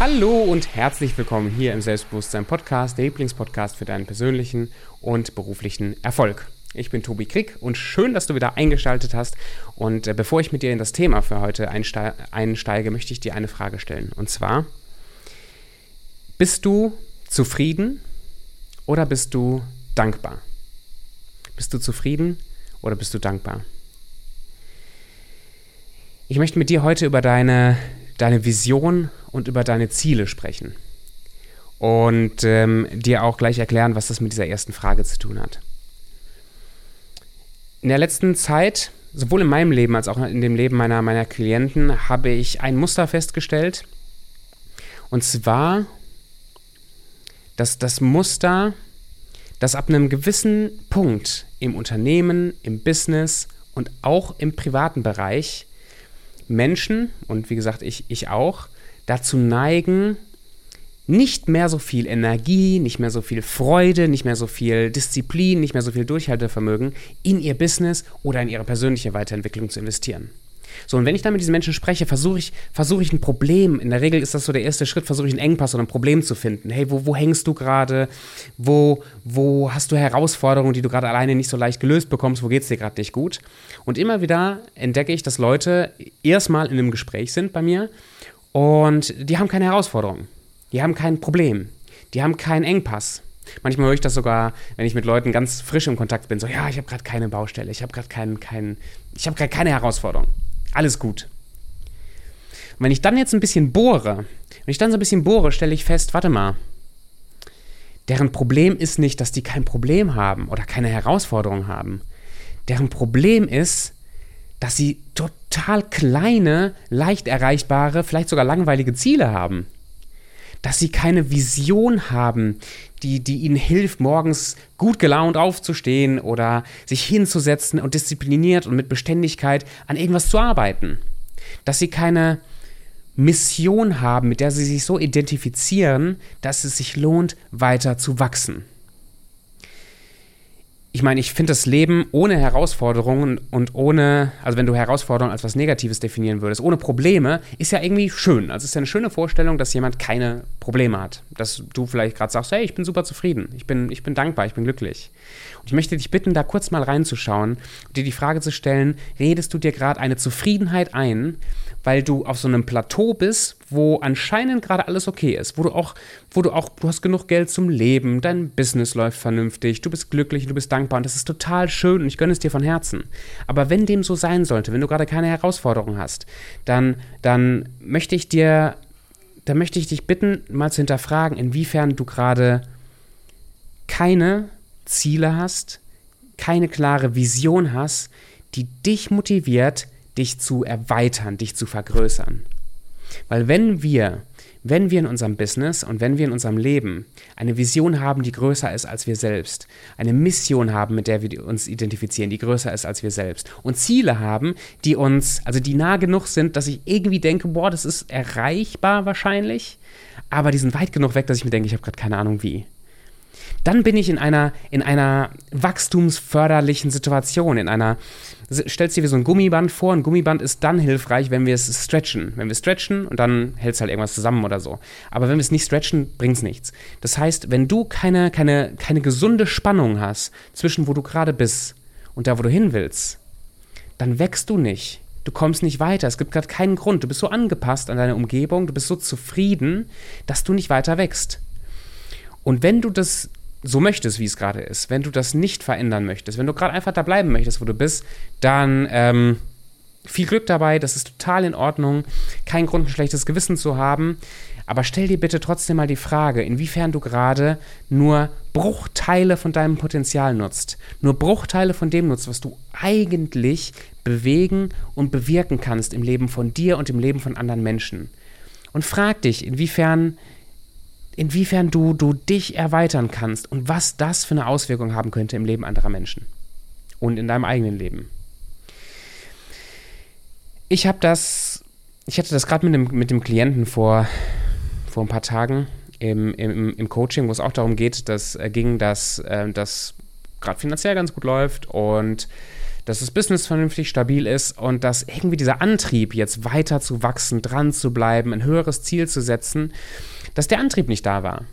Hallo und herzlich willkommen hier im Selbstbewusstsein Podcast, der Lieblingspodcast für deinen persönlichen und beruflichen Erfolg. Ich bin Tobi Krieg und schön, dass du wieder eingeschaltet hast. Und äh, bevor ich mit dir in das Thema für heute einste einsteige, möchte ich dir eine Frage stellen. Und zwar, bist du zufrieden oder bist du dankbar? Bist du zufrieden oder bist du dankbar? Ich möchte mit dir heute über deine, deine Vision und über deine Ziele sprechen. Und ähm, dir auch gleich erklären, was das mit dieser ersten Frage zu tun hat. In der letzten Zeit, sowohl in meinem Leben als auch in dem Leben meiner, meiner Klienten, habe ich ein Muster festgestellt. Und zwar, dass das Muster, dass ab einem gewissen Punkt im Unternehmen, im Business und auch im privaten Bereich Menschen, und wie gesagt, ich, ich auch, dazu neigen, nicht mehr so viel Energie, nicht mehr so viel Freude, nicht mehr so viel Disziplin, nicht mehr so viel Durchhaltevermögen in ihr Business oder in ihre persönliche Weiterentwicklung zu investieren. So, und wenn ich dann mit diesen Menschen spreche, versuche ich, versuche ich ein Problem, in der Regel ist das so der erste Schritt, versuche ich einen Engpass oder ein Problem zu finden. Hey, wo, wo hängst du gerade? Wo, wo hast du Herausforderungen, die du gerade alleine nicht so leicht gelöst bekommst? Wo geht es dir gerade nicht gut? Und immer wieder entdecke ich, dass Leute erstmal in einem Gespräch sind bei mir und die haben keine Herausforderungen. Die haben kein Problem. Die haben keinen Engpass. Manchmal höre ich das sogar, wenn ich mit Leuten ganz frisch im Kontakt bin, so, ja, ich habe gerade keine Baustelle, ich habe gerade keinen, keinen, ich habe gerade keine Herausforderung. Alles gut. Und wenn ich dann jetzt ein bisschen bohre, wenn ich dann so ein bisschen bohre, stelle ich fest, warte mal, deren Problem ist nicht, dass die kein Problem haben oder keine Herausforderung haben. Deren Problem ist, dass sie total kleine, leicht erreichbare, vielleicht sogar langweilige Ziele haben. Dass sie keine Vision haben, die, die ihnen hilft, morgens gut gelaunt aufzustehen oder sich hinzusetzen und diszipliniert und mit Beständigkeit an irgendwas zu arbeiten. Dass sie keine Mission haben, mit der sie sich so identifizieren, dass es sich lohnt, weiter zu wachsen ich meine, ich finde das Leben ohne Herausforderungen und ohne, also wenn du Herausforderungen als was Negatives definieren würdest, ohne Probleme, ist ja irgendwie schön. Also es ist ja eine schöne Vorstellung, dass jemand keine Probleme hat. Dass du vielleicht gerade sagst, hey, ich bin super zufrieden, ich bin, ich bin dankbar, ich bin glücklich. Und ich möchte dich bitten, da kurz mal reinzuschauen und dir die Frage zu stellen, redest du dir gerade eine Zufriedenheit ein, weil du auf so einem Plateau bist, wo anscheinend gerade alles okay ist, wo du auch, wo du auch, du hast genug Geld zum Leben, dein Business läuft vernünftig, du bist glücklich, du bist dankbar und das ist total schön und ich gönne es dir von Herzen. Aber wenn dem so sein sollte, wenn du gerade keine Herausforderung hast, dann, dann möchte ich dir, dann möchte ich dich bitten, mal zu hinterfragen, inwiefern du gerade keine Ziele hast, keine klare Vision hast, die dich motiviert, dich zu erweitern, dich zu vergrößern. Weil wenn wir, wenn wir in unserem Business und wenn wir in unserem Leben eine Vision haben, die größer ist als wir selbst, eine Mission haben, mit der wir uns identifizieren, die größer ist als wir selbst und Ziele haben, die uns, also die nah genug sind, dass ich irgendwie denke, boah, das ist erreichbar wahrscheinlich, aber die sind weit genug weg, dass ich mir denke, ich habe gerade keine Ahnung wie. Dann bin ich in einer, in einer wachstumsförderlichen Situation, in einer, stellst dir wie so ein Gummiband vor, ein Gummiband ist dann hilfreich, wenn wir es stretchen. Wenn wir stretchen und dann hält es halt irgendwas zusammen oder so. Aber wenn wir es nicht stretchen, bringt es nichts. Das heißt, wenn du keine, keine, keine gesunde Spannung hast zwischen wo du gerade bist und da, wo du hin willst, dann wächst du nicht. Du kommst nicht weiter. Es gibt gerade keinen Grund. Du bist so angepasst an deine Umgebung, du bist so zufrieden, dass du nicht weiter wächst. Und wenn du das so möchtest, wie es gerade ist, wenn du das nicht verändern möchtest, wenn du gerade einfach da bleiben möchtest, wo du bist, dann ähm, viel Glück dabei, das ist total in Ordnung, kein Grund, ein schlechtes Gewissen zu haben. Aber stell dir bitte trotzdem mal die Frage, inwiefern du gerade nur Bruchteile von deinem Potenzial nutzt. Nur Bruchteile von dem nutzt, was du eigentlich bewegen und bewirken kannst im Leben von dir und im Leben von anderen Menschen. Und frag dich, inwiefern inwiefern du, du dich erweitern kannst und was das für eine Auswirkung haben könnte im Leben anderer Menschen und in deinem eigenen Leben. Ich habe das, ich hatte das gerade mit dem, mit dem Klienten vor, vor ein paar Tagen im, im, im Coaching, wo es auch darum geht, dass äh, ging, dass äh, das gerade finanziell ganz gut läuft und dass das Business vernünftig stabil ist und dass irgendwie dieser Antrieb, jetzt weiter zu wachsen, dran zu bleiben, ein höheres Ziel zu setzen, dass der Antrieb nicht da war.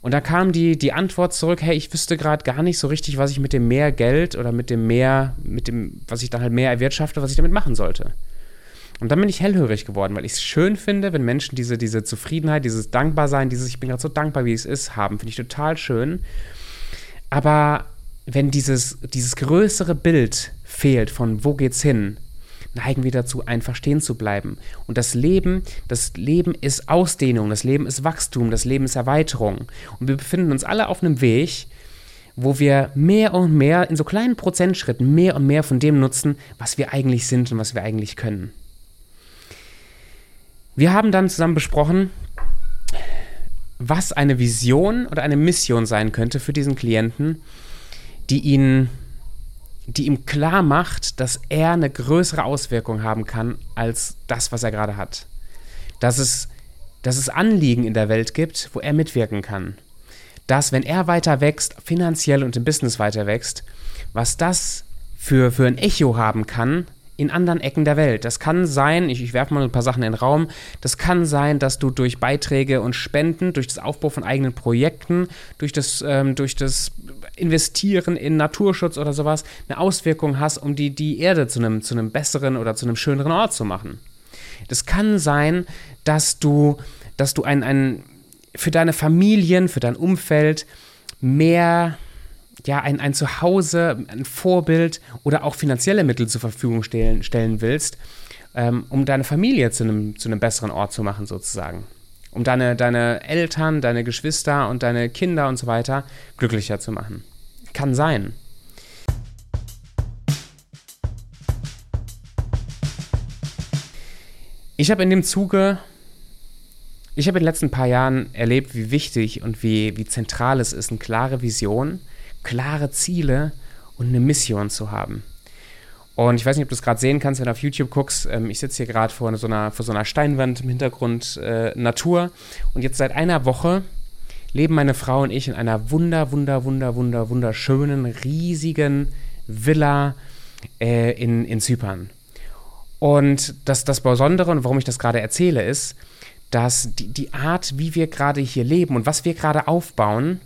Und da kam die, die Antwort zurück, hey, ich wüsste gerade gar nicht so richtig, was ich mit dem mehr Geld oder mit dem mehr, mit dem, was ich dann halt mehr erwirtschafte, was ich damit machen sollte. Und dann bin ich hellhörig geworden, weil ich es schön finde, wenn Menschen diese, diese Zufriedenheit, dieses Dankbarsein, dieses Ich bin gerade so dankbar, wie es ist, haben. Finde ich total schön. Aber wenn dieses, dieses größere Bild fehlt von wo geht's hin, neigen wir dazu, einfach stehen zu bleiben. Und das Leben, das Leben ist Ausdehnung, das Leben ist Wachstum, das Leben ist Erweiterung. Und wir befinden uns alle auf einem Weg, wo wir mehr und mehr in so kleinen Prozentschritten mehr und mehr von dem nutzen, was wir eigentlich sind und was wir eigentlich können. Wir haben dann zusammen besprochen, was eine Vision oder eine Mission sein könnte für diesen Klienten, die ihn die ihm klar macht, dass er eine größere Auswirkung haben kann als das, was er gerade hat. Dass es, dass es Anliegen in der Welt gibt, wo er mitwirken kann. Dass, wenn er weiter wächst, finanziell und im Business weiter wächst, was das für, für ein Echo haben kann in anderen Ecken der Welt. Das kann sein, ich, ich werfe mal ein paar Sachen in den Raum, das kann sein, dass du durch Beiträge und Spenden, durch das Aufbau von eigenen Projekten, durch das, ähm, durch das Investieren in Naturschutz oder sowas eine Auswirkung hast, um die, die Erde zu einem, zu einem besseren oder zu einem schöneren Ort zu machen. Das kann sein, dass du, dass du ein, ein für deine Familien, für dein Umfeld mehr ja, ein, ein Zuhause, ein Vorbild oder auch finanzielle Mittel zur Verfügung stellen, stellen willst, ähm, um deine Familie zu einem, zu einem besseren Ort zu machen, sozusagen. Um deine, deine Eltern, deine Geschwister und deine Kinder und so weiter glücklicher zu machen. Kann sein. Ich habe in dem Zuge, ich habe in den letzten paar Jahren erlebt, wie wichtig und wie, wie zentral es ist, eine klare Vision, klare Ziele und eine Mission zu haben. Und ich weiß nicht, ob du es gerade sehen kannst, wenn du auf YouTube guckst. Ähm, ich sitze hier gerade vor, so einer, vor so einer Steinwand im Hintergrund äh, Natur. Und jetzt seit einer Woche leben meine Frau und ich in einer wunder, wunder, wunder, wunder, wunderschönen, riesigen Villa äh, in, in Zypern. Und das, das Besondere und warum ich das gerade erzähle, ist, dass die, die Art, wie wir gerade hier leben und was wir gerade aufbauen,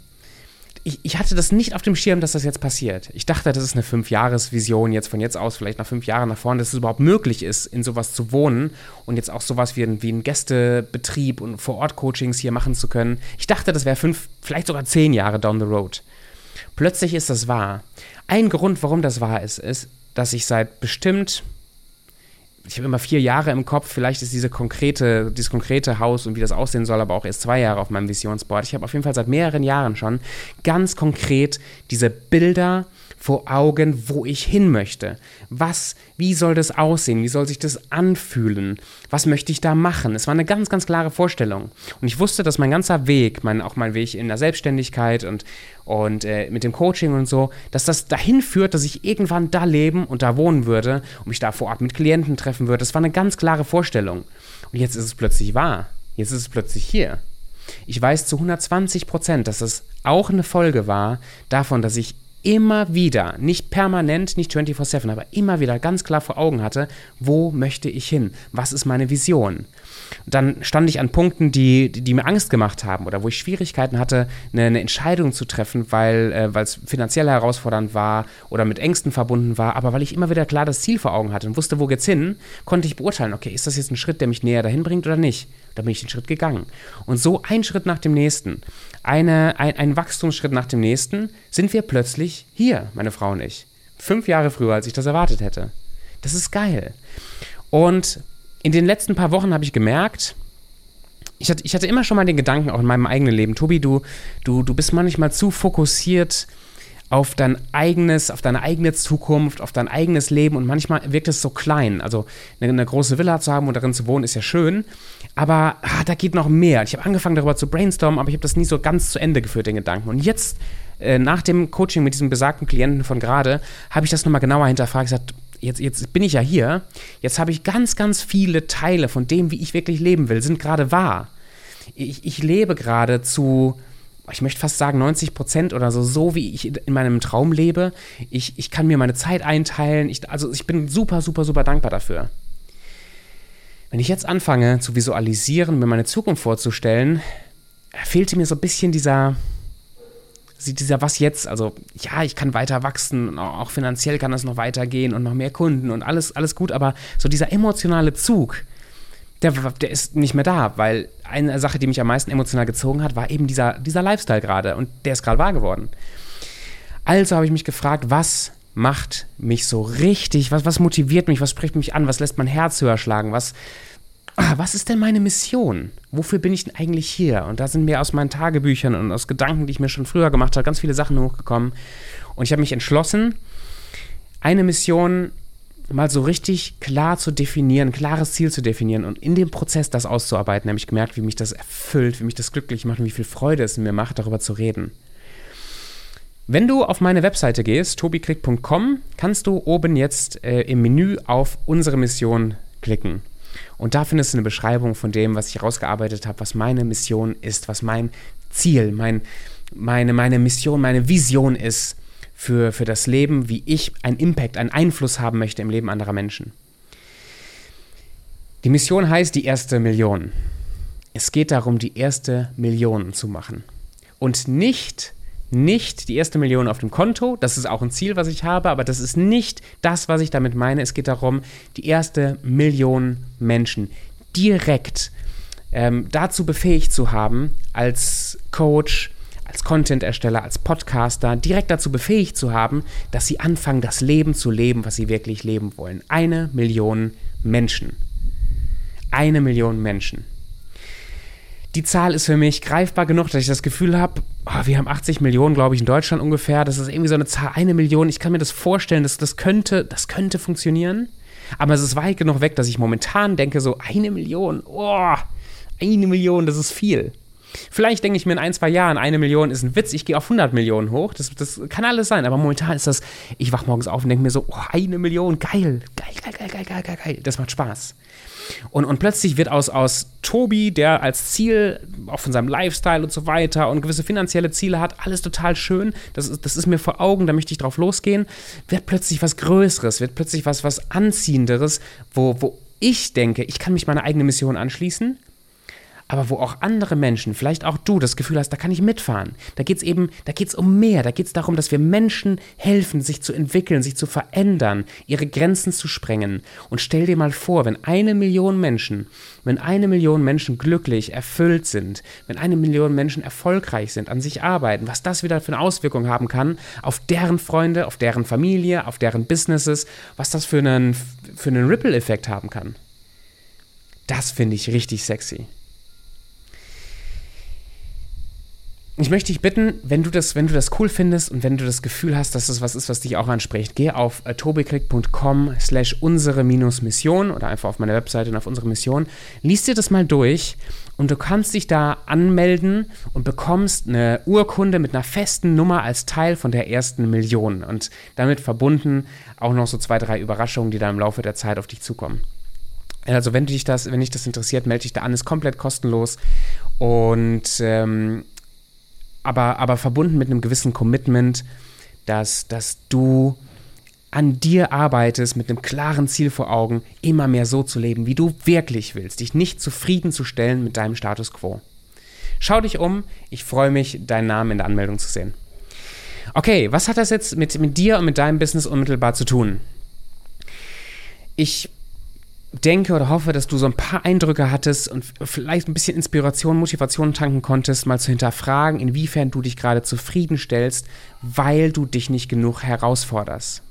ich, ich, hatte das nicht auf dem Schirm, dass das jetzt passiert. Ich dachte, das ist eine Fünf-Jahres-Vision jetzt von jetzt aus, vielleicht nach fünf Jahren nach vorne, dass es überhaupt möglich ist, in sowas zu wohnen und jetzt auch sowas wie ein, wie ein Gästebetrieb und Vor-Ort-Coachings hier machen zu können. Ich dachte, das wäre fünf, vielleicht sogar zehn Jahre down the road. Plötzlich ist das wahr. Ein Grund, warum das wahr ist, ist, dass ich seit bestimmt ich habe immer vier Jahre im Kopf, vielleicht ist diese konkrete, dieses konkrete Haus und wie das aussehen soll, aber auch erst zwei Jahre auf meinem Visionsboard. Ich habe auf jeden Fall seit mehreren Jahren schon ganz konkret diese Bilder vor Augen, wo ich hin möchte. Was, wie soll das aussehen? Wie soll sich das anfühlen? Was möchte ich da machen? Es war eine ganz, ganz klare Vorstellung. Und ich wusste, dass mein ganzer Weg, mein, auch mein Weg in der Selbstständigkeit und, und äh, mit dem Coaching und so, dass das dahin führt, dass ich irgendwann da leben und da wohnen würde und mich da vor Ort mit Klienten treffen würde. Das war eine ganz klare Vorstellung. Und jetzt ist es plötzlich wahr. Jetzt ist es plötzlich hier. Ich weiß zu 120 Prozent, dass es auch eine Folge war davon, dass ich immer wieder, nicht permanent, nicht 24/7, aber immer wieder ganz klar vor Augen hatte, wo möchte ich hin? Was ist meine Vision? Dann stand ich an Punkten, die, die, die, mir Angst gemacht haben oder wo ich Schwierigkeiten hatte, eine, eine Entscheidung zu treffen, weil äh, es finanziell herausfordernd war oder mit Ängsten verbunden war, aber weil ich immer wieder klar das Ziel vor Augen hatte und wusste, wo geht's hin, konnte ich beurteilen, okay, ist das jetzt ein Schritt, der mich näher dahin bringt oder nicht? Da bin ich den Schritt gegangen. Und so ein Schritt nach dem nächsten eine, ein, ein Wachstumsschritt nach dem nächsten, sind wir plötzlich hier, meine Frau und ich. Fünf Jahre früher, als ich das erwartet hätte. Das ist geil. Und in den letzten paar Wochen habe ich gemerkt, ich hatte, ich hatte immer schon mal den Gedanken, auch in meinem eigenen Leben, Tobi, du, du, du bist manchmal zu fokussiert auf dein eigenes, auf deine eigene Zukunft, auf dein eigenes Leben und manchmal wirkt es so klein. Also eine, eine große Villa zu haben und darin zu wohnen ist ja schön, aber ah, da geht noch mehr. Ich habe angefangen darüber zu brainstormen, aber ich habe das nie so ganz zu Ende geführt, den Gedanken. Und jetzt, äh, nach dem Coaching mit diesem besagten Klienten von gerade, habe ich das nochmal genauer hinterfragt, gesagt, jetzt, jetzt bin ich ja hier, jetzt habe ich ganz, ganz viele Teile von dem, wie ich wirklich leben will, sind gerade wahr. Ich, ich lebe gerade zu ich möchte fast sagen 90 Prozent oder so, so wie ich in meinem Traum lebe. Ich, ich kann mir meine Zeit einteilen. Ich, also ich bin super, super, super dankbar dafür. Wenn ich jetzt anfange zu visualisieren, mir meine Zukunft vorzustellen, fehlte mir so ein bisschen dieser, dieser was jetzt, also ja, ich kann weiter wachsen, auch finanziell kann das noch weitergehen und noch mehr Kunden und alles, alles gut, aber so dieser emotionale Zug, der, der ist nicht mehr da, weil eine Sache, die mich am meisten emotional gezogen hat, war eben dieser, dieser Lifestyle gerade und der ist gerade wahr geworden. Also habe ich mich gefragt, was macht mich so richtig, was, was motiviert mich, was spricht mich an, was lässt mein Herz höher schlagen, was, ah, was ist denn meine Mission? Wofür bin ich denn eigentlich hier? Und da sind mir aus meinen Tagebüchern und aus Gedanken, die ich mir schon früher gemacht habe, ganz viele Sachen hochgekommen. Und ich habe mich entschlossen, eine Mission mal so richtig klar zu definieren, ein klares Ziel zu definieren und in dem Prozess das auszuarbeiten, habe ich gemerkt, wie mich das erfüllt, wie mich das glücklich macht und wie viel Freude es mir macht, darüber zu reden. Wenn du auf meine Webseite gehst, tobiklick.com, kannst du oben jetzt äh, im Menü auf unsere Mission klicken. Und da findest du eine Beschreibung von dem, was ich herausgearbeitet habe, was meine Mission ist, was mein Ziel, mein, meine, meine Mission, meine Vision ist für, für das Leben, wie ich einen Impact, einen Einfluss haben möchte im Leben anderer Menschen. Die Mission heißt die erste Million. Es geht darum, die erste Million zu machen. Und nicht nicht die erste Million auf dem Konto, das ist auch ein Ziel, was ich habe, aber das ist nicht das, was ich damit meine. Es geht darum, die erste Million Menschen direkt ähm, dazu befähigt zu haben, als Coach, als Content-Ersteller, als Podcaster, direkt dazu befähigt zu haben, dass sie anfangen, das Leben zu leben, was sie wirklich leben wollen. Eine Million Menschen. Eine Million Menschen die Zahl ist für mich greifbar genug, dass ich das Gefühl habe, oh, wir haben 80 Millionen, glaube ich, in Deutschland ungefähr. Das ist irgendwie so eine Zahl, eine Million. Ich kann mir das vorstellen, dass das könnte, das könnte funktionieren. Aber es ist weit genug weg, dass ich momentan denke, so eine Million, oh, eine Million, das ist viel. Vielleicht denke ich mir in ein, zwei Jahren, eine Million ist ein Witz, ich gehe auf 100 Millionen hoch. Das, das kann alles sein, aber momentan ist das, ich wach morgens auf und denke mir so, oh, eine Million, geil, geil, geil, geil, geil, geil, geil, das macht Spaß. Und, und plötzlich wird aus, aus Tobi, der als Ziel, auch von seinem Lifestyle und so weiter und gewisse finanzielle Ziele hat, alles total schön, das ist, das ist mir vor Augen, da möchte ich drauf losgehen, wird plötzlich was Größeres, wird plötzlich was, was Anziehenderes, wo, wo ich denke, ich kann mich meiner eigenen Mission anschließen aber wo auch andere Menschen, vielleicht auch du, das Gefühl hast, da kann ich mitfahren. Da geht es eben, da geht es um mehr. Da geht es darum, dass wir Menschen helfen, sich zu entwickeln, sich zu verändern, ihre Grenzen zu sprengen. Und stell dir mal vor, wenn eine Million Menschen, wenn eine Million Menschen glücklich, erfüllt sind, wenn eine Million Menschen erfolgreich sind, an sich arbeiten, was das wieder für eine Auswirkung haben kann auf deren Freunde, auf deren Familie, auf deren Businesses, was das für einen, für einen Ripple-Effekt haben kann. Das finde ich richtig sexy. Ich möchte dich bitten, wenn du, das, wenn du das cool findest und wenn du das Gefühl hast, dass das was ist, was dich auch anspricht, geh auf äh, tobiklick.com slash unsere Mission oder einfach auf meine Webseite und auf unsere Mission, liest dir das mal durch und du kannst dich da anmelden und bekommst eine Urkunde mit einer festen Nummer als Teil von der ersten Million und damit verbunden auch noch so zwei, drei Überraschungen, die da im Laufe der Zeit auf dich zukommen. Also wenn dich das, wenn dich das interessiert, melde dich da an, ist komplett kostenlos und ähm, aber, aber verbunden mit einem gewissen Commitment, dass, dass du an dir arbeitest, mit einem klaren Ziel vor Augen, immer mehr so zu leben, wie du wirklich willst, dich nicht zufriedenzustellen mit deinem Status quo. Schau dich um, ich freue mich, deinen Namen in der Anmeldung zu sehen. Okay, was hat das jetzt mit, mit dir und mit deinem Business unmittelbar zu tun? Ich denke oder hoffe, dass du so ein paar Eindrücke hattest und vielleicht ein bisschen Inspiration, Motivation tanken konntest, mal zu hinterfragen, inwiefern du dich gerade zufriedenstellst, weil du dich nicht genug herausforderst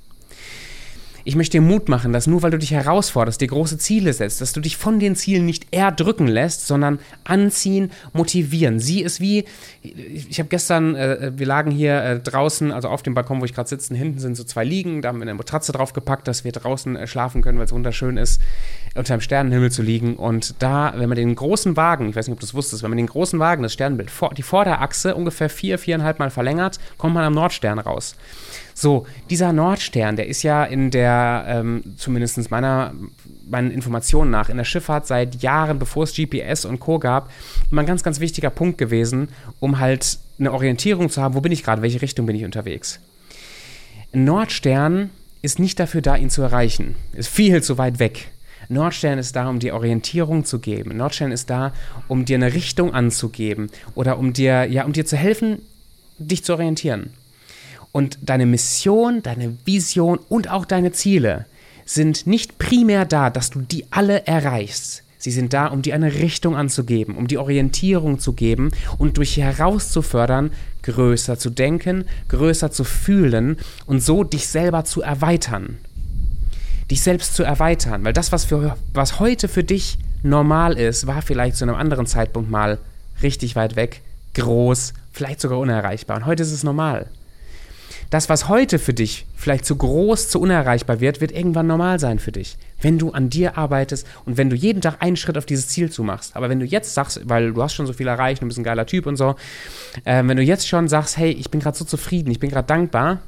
ich möchte dir Mut machen, dass nur weil du dich herausforderst, dir große Ziele setzt, dass du dich von den Zielen nicht erdrücken lässt, sondern anziehen, motivieren. Sie ist wie, ich habe gestern, äh, wir lagen hier äh, draußen, also auf dem Balkon, wo ich gerade sitze, hinten sind so zwei Liegen, da haben wir eine Matratze draufgepackt, dass wir draußen äh, schlafen können, weil es wunderschön ist, unter dem Sternenhimmel zu liegen. Und da, wenn man den großen Wagen, ich weiß nicht, ob du es wusstest, wenn man den großen Wagen, das Sternbild, vor, die Vorderachse ungefähr vier, viereinhalb Mal verlängert, kommt man am Nordstern raus. So, dieser Nordstern, der ist ja in der ähm, zumindest meiner, meinen Informationen nach in der Schifffahrt seit Jahren, bevor es GPS und Co. gab, immer ein ganz, ganz wichtiger Punkt gewesen, um halt eine Orientierung zu haben, wo bin ich gerade, welche Richtung bin ich unterwegs. Nordstern ist nicht dafür da, ihn zu erreichen. Ist viel zu weit weg. Nordstern ist da, um dir Orientierung zu geben. Nordstern ist da, um dir eine Richtung anzugeben oder um dir, ja, um dir zu helfen, dich zu orientieren. Und deine Mission, deine Vision und auch deine Ziele sind nicht primär da, dass du die alle erreichst. Sie sind da, um dir eine Richtung anzugeben, um die Orientierung zu geben und durch herauszufördern, größer zu denken, größer zu fühlen und so dich selber zu erweitern. Dich selbst zu erweitern, weil das, was, für, was heute für dich normal ist, war vielleicht zu einem anderen Zeitpunkt mal richtig weit weg, groß, vielleicht sogar unerreichbar. Und heute ist es normal. Das, was heute für dich vielleicht zu groß, zu unerreichbar wird, wird irgendwann normal sein für dich. Wenn du an dir arbeitest und wenn du jeden Tag einen Schritt auf dieses Ziel zumachst. Aber wenn du jetzt sagst, weil du hast schon so viel erreicht, du bist ein geiler Typ und so, äh, wenn du jetzt schon sagst, hey, ich bin gerade so zufrieden, ich bin gerade dankbar,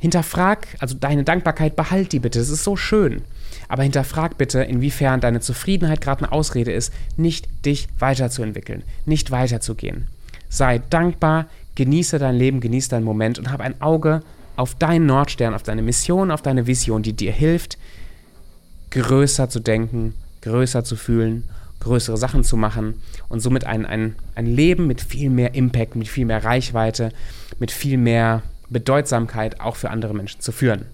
hinterfrag, also deine Dankbarkeit, behalt die bitte, das ist so schön. Aber hinterfrag bitte, inwiefern deine Zufriedenheit gerade eine Ausrede ist, nicht dich weiterzuentwickeln, nicht weiterzugehen. Sei dankbar, genieße dein Leben, genieße deinen Moment und hab ein Auge auf deinen Nordstern, auf deine Mission, auf deine Vision, die dir hilft, größer zu denken, größer zu fühlen, größere Sachen zu machen und somit ein, ein, ein Leben mit viel mehr Impact, mit viel mehr Reichweite, mit viel mehr Bedeutsamkeit auch für andere Menschen zu führen.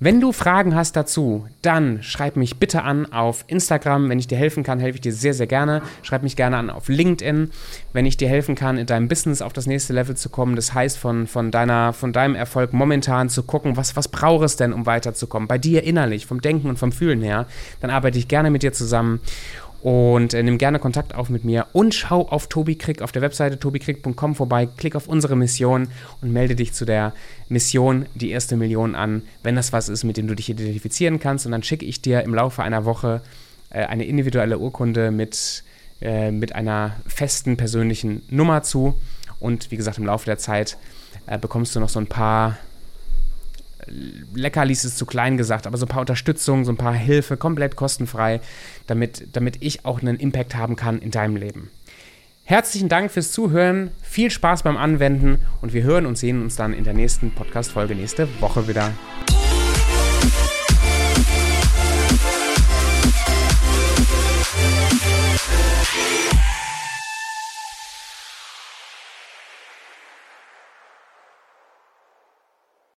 Wenn du Fragen hast dazu, dann schreib mich bitte an auf Instagram. Wenn ich dir helfen kann, helfe ich dir sehr, sehr gerne. Schreib mich gerne an auf LinkedIn, wenn ich dir helfen kann, in deinem Business auf das nächste Level zu kommen. Das heißt, von, von, deiner, von deinem Erfolg momentan zu gucken, was, was braucht es denn, um weiterzukommen? Bei dir innerlich, vom Denken und vom Fühlen her. Dann arbeite ich gerne mit dir zusammen und äh, nimm gerne Kontakt auf mit mir und schau auf Tobi Krieg auf der Webseite tobikrieg.com vorbei, klick auf unsere Mission und melde dich zu der Mission die erste Million an, wenn das was ist, mit dem du dich identifizieren kannst. Und dann schicke ich dir im Laufe einer Woche äh, eine individuelle Urkunde mit, äh, mit einer festen persönlichen Nummer zu. Und wie gesagt, im Laufe der Zeit äh, bekommst du noch so ein paar Leckerlis ist zu klein gesagt, aber so ein paar Unterstützung, so ein paar Hilfe, komplett kostenfrei, damit, damit ich auch einen Impact haben kann in deinem Leben. Herzlichen Dank fürs Zuhören, viel Spaß beim Anwenden und wir hören und sehen uns dann in der nächsten Podcast-Folge nächste Woche wieder.